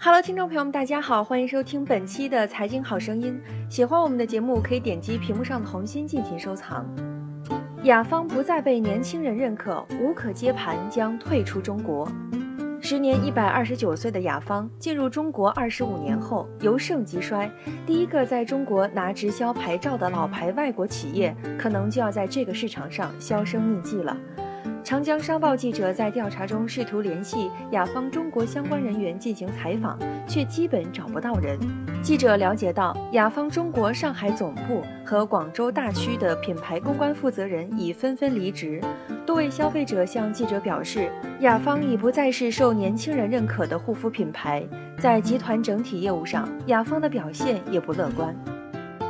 Hello，听众朋友们，大家好，欢迎收听本期的财经好声音。喜欢我们的节目，可以点击屏幕上的红心进行收藏。雅芳不再被年轻人认可，无可接盘，将退出中国。时年一百二十九岁的雅芳进入中国二十五年后，由盛及衰，第一个在中国拿直销牌照的老牌外国企业，可能就要在这个市场上销声匿迹了。长江商报记者在调查中试图联系雅芳中国相关人员进行采访，却基本找不到人。记者了解到，雅芳中国上海总部和广州大区的品牌公关负责人已纷纷离职。多位消费者向记者表示，雅芳已不再是受年轻人认可的护肤品牌，在集团整体业务上，雅芳的表现也不乐观。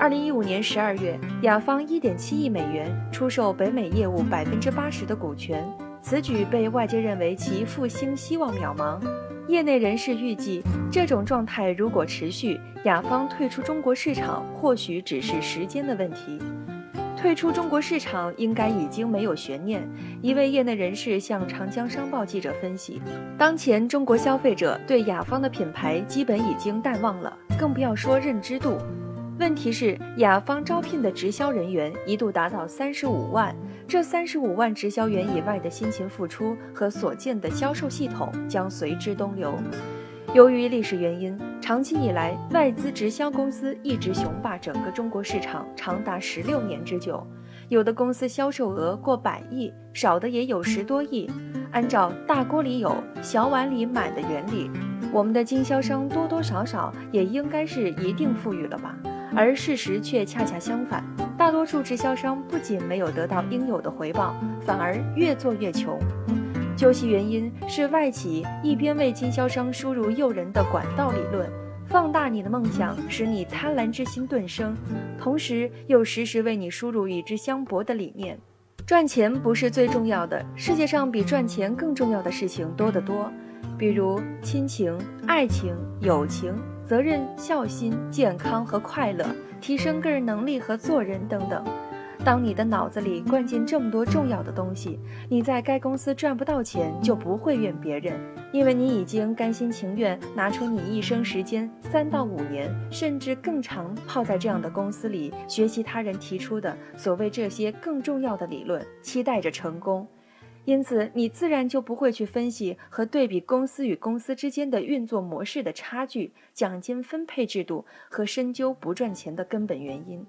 二零一五年十二月，雅芳一点七亿美元出售北美业务百分之八十的股权，此举被外界认为其复兴希望渺茫。业内人士预计，这种状态如果持续，雅芳退出中国市场或许只是时间的问题。退出中国市场应该已经没有悬念。一位业内人士向长江商报记者分析，当前中国消费者对雅芳的品牌基本已经淡忘了，更不要说认知度。问题是，雅芳招聘的直销人员一度达到三十五万，这三十五万直销员以外的辛勤付出和所建的销售系统将随之东流。由于历史原因，长期以来外资直销公司一直雄霸整个中国市场，长达十六年之久。有的公司销售额过百亿，少的也有十多亿。按照“大锅里有，小碗里满”的原理，我们的经销商多多少少也应该是一定富裕了吧？而事实却恰恰相反，大多数直销商不仅没有得到应有的回报，反而越做越穷。究其原因，是外企一边为经销商输入诱人的管道理论，放大你的梦想，使你贪婪之心顿生，同时又时时为你输入与之相悖的理念。赚钱不是最重要的，世界上比赚钱更重要的事情多得多，比如亲情、爱情、友情。责任、孝心、健康和快乐，提升个人能力和做人等等。当你的脑子里灌进这么多重要的东西，你在该公司赚不到钱就不会怨别人，因为你已经甘心情愿拿出你一生时间三到五年，甚至更长，泡在这样的公司里学习他人提出的所谓这些更重要的理论，期待着成功。因此，你自然就不会去分析和对比公司与公司之间的运作模式的差距、奖金分配制度和深究不赚钱的根本原因。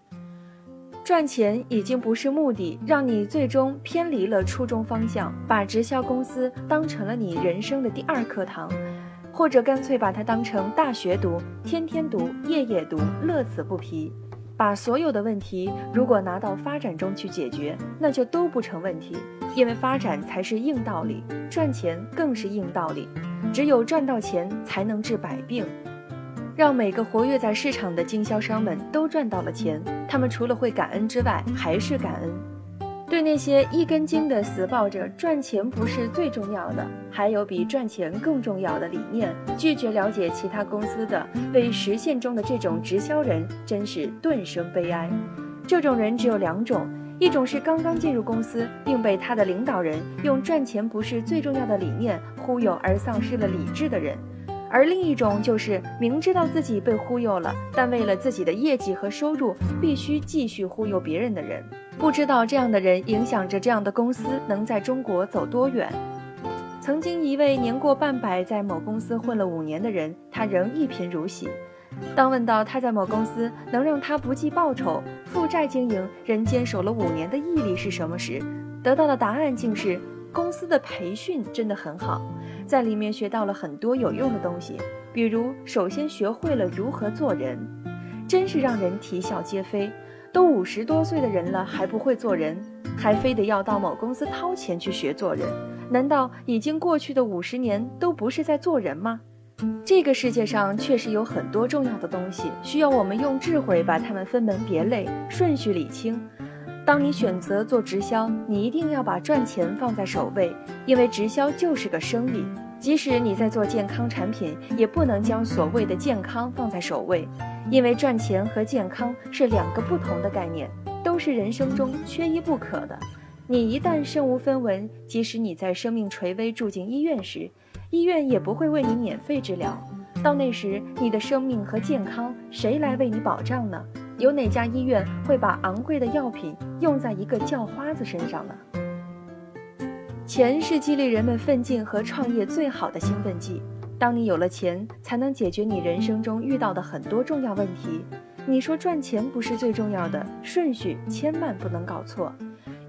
赚钱已经不是目的，让你最终偏离了初衷方向，把直销公司当成了你人生的第二课堂，或者干脆把它当成大学读，天天读，夜夜读，乐此不疲。把所有的问题如果拿到发展中去解决，那就都不成问题，因为发展才是硬道理，赚钱更是硬道理。只有赚到钱，才能治百病。让每个活跃在市场的经销商们都赚到了钱，他们除了会感恩之外，还是感恩。对那些一根筋的死抱着赚钱不是最重要的，还有比赚钱更重要的理念，拒绝了解其他公司的为实现中的这种直销人，真是顿生悲哀。这种人只有两种：一种是刚刚进入公司，并被他的领导人用赚钱不是最重要的理念忽悠而丧失了理智的人；而另一种就是明知道自己被忽悠了，但为了自己的业绩和收入，必须继续忽悠别人的人。不知道这样的人影响着这样的公司能在中国走多远。曾经一位年过半百，在某公司混了五年的人，他仍一贫如洗。当问到他在某公司能让他不计报酬、负债经营、仍坚守了五年的毅力是什么时，得到的答案竟是：公司的培训真的很好，在里面学到了很多有用的东西，比如首先学会了如何做人，真是让人啼笑皆非。都五十多岁的人了，还不会做人，还非得要到某公司掏钱去学做人？难道已经过去的五十年都不是在做人吗？这个世界上确实有很多重要的东西，需要我们用智慧把它们分门别类、顺序理清。当你选择做直销，你一定要把赚钱放在首位，因为直销就是个生意。即使你在做健康产品，也不能将所谓的健康放在首位。因为赚钱和健康是两个不同的概念，都是人生中缺一不可的。你一旦身无分文，即使你在生命垂危住进医院时，医院也不会为你免费治疗。到那时，你的生命和健康谁来为你保障呢？有哪家医院会把昂贵的药品用在一个叫花子身上呢？钱是激励人们奋进和创业最好的兴奋剂。当你有了钱，才能解决你人生中遇到的很多重要问题。你说赚钱不是最重要的，顺序千万不能搞错。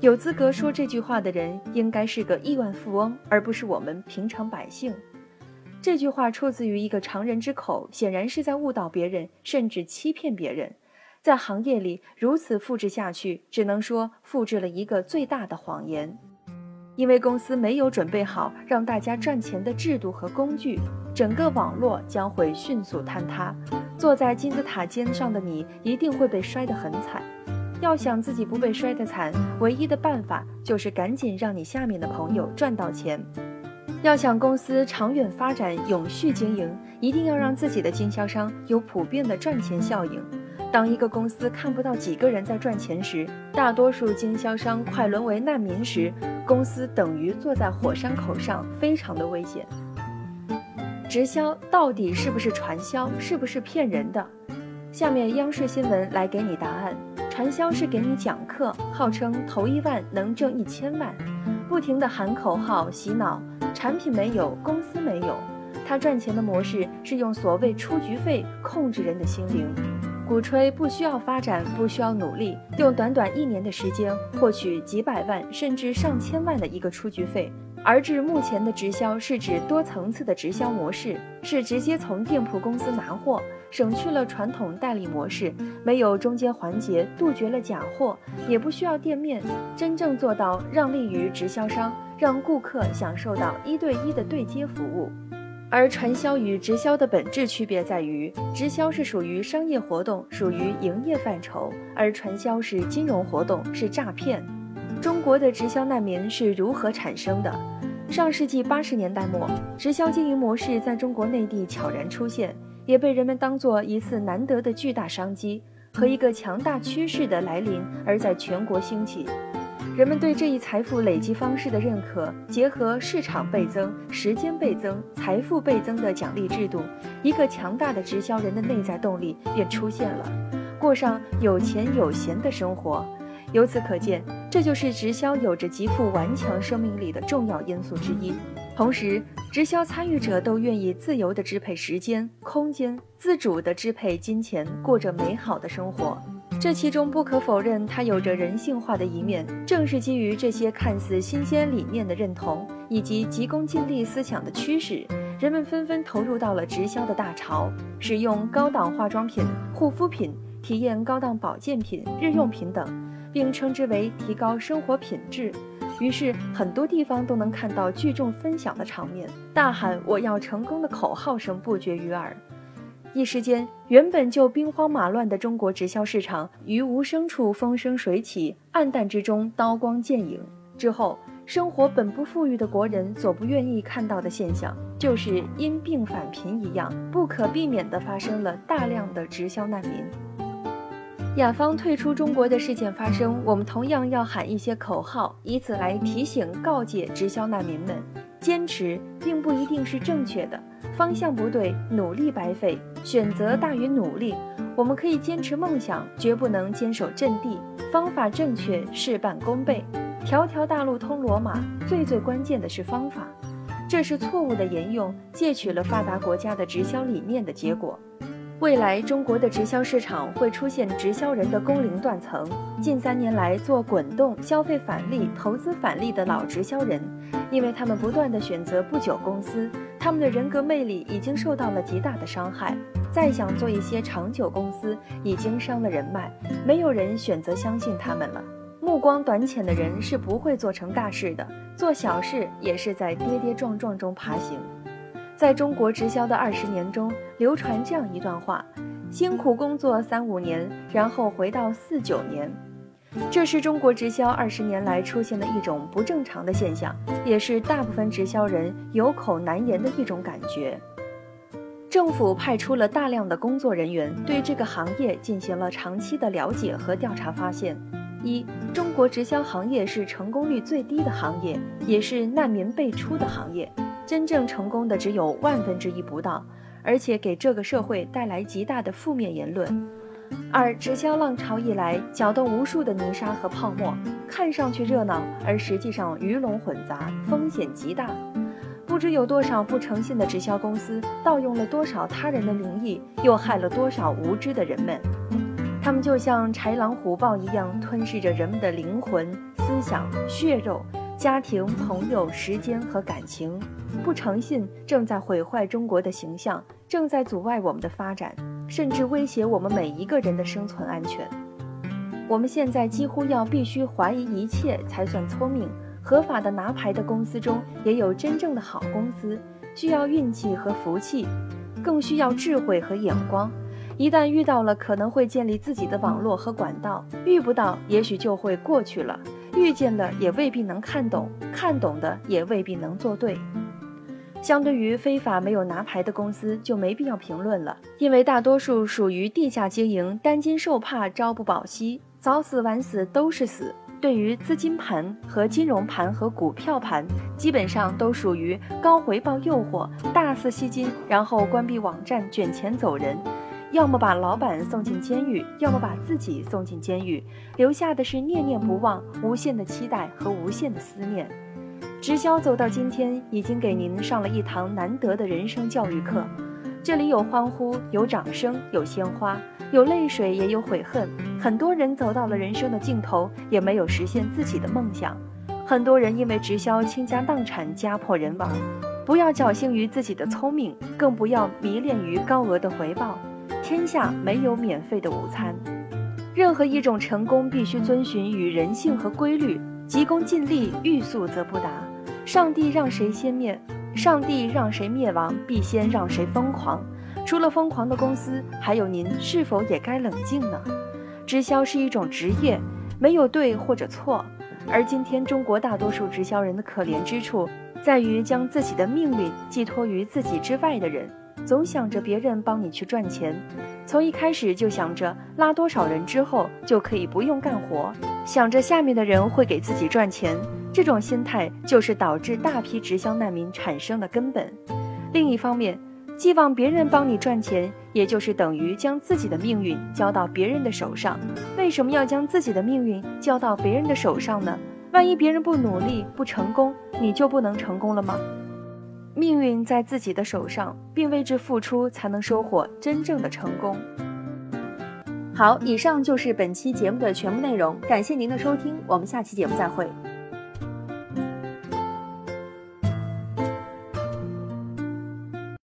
有资格说这句话的人，应该是个亿万富翁，而不是我们平常百姓。这句话出自于一个常人之口，显然是在误导别人，甚至欺骗别人。在行业里如此复制下去，只能说复制了一个最大的谎言。因为公司没有准备好让大家赚钱的制度和工具，整个网络将会迅速坍塌。坐在金字塔尖上的你，一定会被摔得很惨。要想自己不被摔得惨，唯一的办法就是赶紧让你下面的朋友赚到钱。要想公司长远发展、永续经营，一定要让自己的经销商有普遍的赚钱效应。当一个公司看不到几个人在赚钱时，大多数经销商快沦为难民时，公司等于坐在火山口上，非常的危险。直销到底是不是传销？是不是骗人的？下面央视新闻来给你答案：传销是给你讲课，号称投一万能挣一千万，不停的喊口号洗脑。产品没有，公司没有，他赚钱的模式是用所谓出局费控制人的心灵，鼓吹不需要发展，不需要努力，用短短一年的时间获取几百万甚至上千万的一个出局费。而至目前的直销是指多层次的直销模式，是直接从店铺公司拿货，省去了传统代理模式，没有中间环节，杜绝了假货，也不需要店面，真正做到让利于直销商。让顾客享受到一对一的对接服务，而传销与直销的本质区别在于，直销是属于商业活动，属于营业范畴，而传销是金融活动，是诈骗。中国的直销难民是如何产生的？上世纪八十年代末，直销经营模式在中国内地悄然出现，也被人们当作一次难得的巨大商机和一个强大趋势的来临而在全国兴起。人们对这一财富累积方式的认可，结合市场倍增、时间倍增、财富倍增的奖励制度，一个强大的直销人的内在动力便出现了，过上有钱有闲的生活。由此可见，这就是直销有着极富顽强生命力的重要因素之一。同时，直销参与者都愿意自由地支配时间、空间，自主地支配金钱，过着美好的生活。这其中不可否认，它有着人性化的一面。正是基于这些看似新鲜理念的认同，以及急功近利思想的驱使，人们纷纷投入到了直销的大潮，使用高档化妆品、护肤品，体验高档保健品、日用品等，并称之为提高生活品质。于是，很多地方都能看到聚众分享的场面，大喊“我要成功”的口号声不绝于耳。一时间，原本就兵荒马乱的中国直销市场于无声处风生水起，暗淡之中刀光剑影。之后，生活本不富裕的国人所不愿意看到的现象，就是因病返贫一样，不可避免地发生了大量的直销难民。雅芳退出中国的事件发生，我们同样要喊一些口号，以此来提醒告诫直销难民们：坚持并不一定是正确的。方向不对，努力白费；选择大于努力。我们可以坚持梦想，绝不能坚守阵地。方法正确，事半功倍。条条大路通罗马，最最关键的是方法。这是错误的沿用，借取了发达国家的直销理念的结果。未来中国的直销市场会出现直销人的工龄断层。近三年来做滚动消费返利、投资返利的老直销人，因为他们不断的选择不久公司，他们的人格魅力已经受到了极大的伤害。再想做一些长久公司，已经伤了人脉，没有人选择相信他们了。目光短浅的人是不会做成大事的，做小事也是在跌跌撞撞中爬行。在中国直销的二十年中，流传这样一段话：辛苦工作三五年，然后回到四九年。这是中国直销二十年来出现的一种不正常的现象，也是大部分直销人有口难言的一种感觉。政府派出了大量的工作人员，对这个行业进行了长期的了解和调查，发现：一、中国直销行业是成功率最低的行业，也是难民辈出的行业。真正成功的只有万分之一不到，而且给这个社会带来极大的负面言论。二，直销浪潮一来，搅动无数的泥沙和泡沫，看上去热闹，而实际上鱼龙混杂，风险极大。不知有多少不诚信的直销公司盗用了多少他人的名义，又害了多少无知的人们。他们就像豺狼虎豹一样，吞噬着人们的灵魂、思想、血肉、家庭、朋友、时间和感情。不诚信正在毁坏中国的形象，正在阻碍我们的发展，甚至威胁我们每一个人的生存安全。我们现在几乎要必须怀疑一切才算聪明。合法的拿牌的公司中，也有真正的好公司，需要运气和福气，更需要智慧和眼光。一旦遇到了，可能会建立自己的网络和管道；遇不到，也许就会过去了。遇见了，也未必能看懂；看懂的，也未必能做对。相对于非法没有拿牌的公司，就没必要评论了，因为大多数属于地下经营，担惊受怕，朝不保夕，早死晚死都是死。对于资金盘和金融盘和股票盘，基本上都属于高回报诱惑，大肆吸金，然后关闭网站卷钱走人，要么把老板送进监狱，要么把自己送进监狱，留下的是念念不忘、无限的期待和无限的思念。直销走到今天，已经给您上了一堂难得的人生教育课。这里有欢呼，有掌声，有鲜花，有泪水，也有悔恨。很多人走到了人生的尽头，也没有实现自己的梦想。很多人因为直销倾家荡产，家破人亡。不要侥幸于自己的聪明，更不要迷恋于高额的回报。天下没有免费的午餐。任何一种成功必须遵循与人性和规律，急功近利，欲速则不达。上帝让谁先灭？上帝让谁灭亡，必先让谁疯狂。除了疯狂的公司，还有您，是否也该冷静呢？直销是一种职业，没有对或者错。而今天中国大多数直销人的可怜之处，在于将自己的命运寄托于自己之外的人，总想着别人帮你去赚钱，从一开始就想着拉多少人之后就可以不用干活，想着下面的人会给自己赚钱。这种心态就是导致大批直销难民产生的根本。另一方面，寄望别人帮你赚钱，也就是等于将自己的命运交到别人的手上。为什么要将自己的命运交到别人的手上呢？万一别人不努力、不成功，你就不能成功了吗？命运在自己的手上，并为之付出，才能收获真正的成功。好，以上就是本期节目的全部内容，感谢您的收听，我们下期节目再会。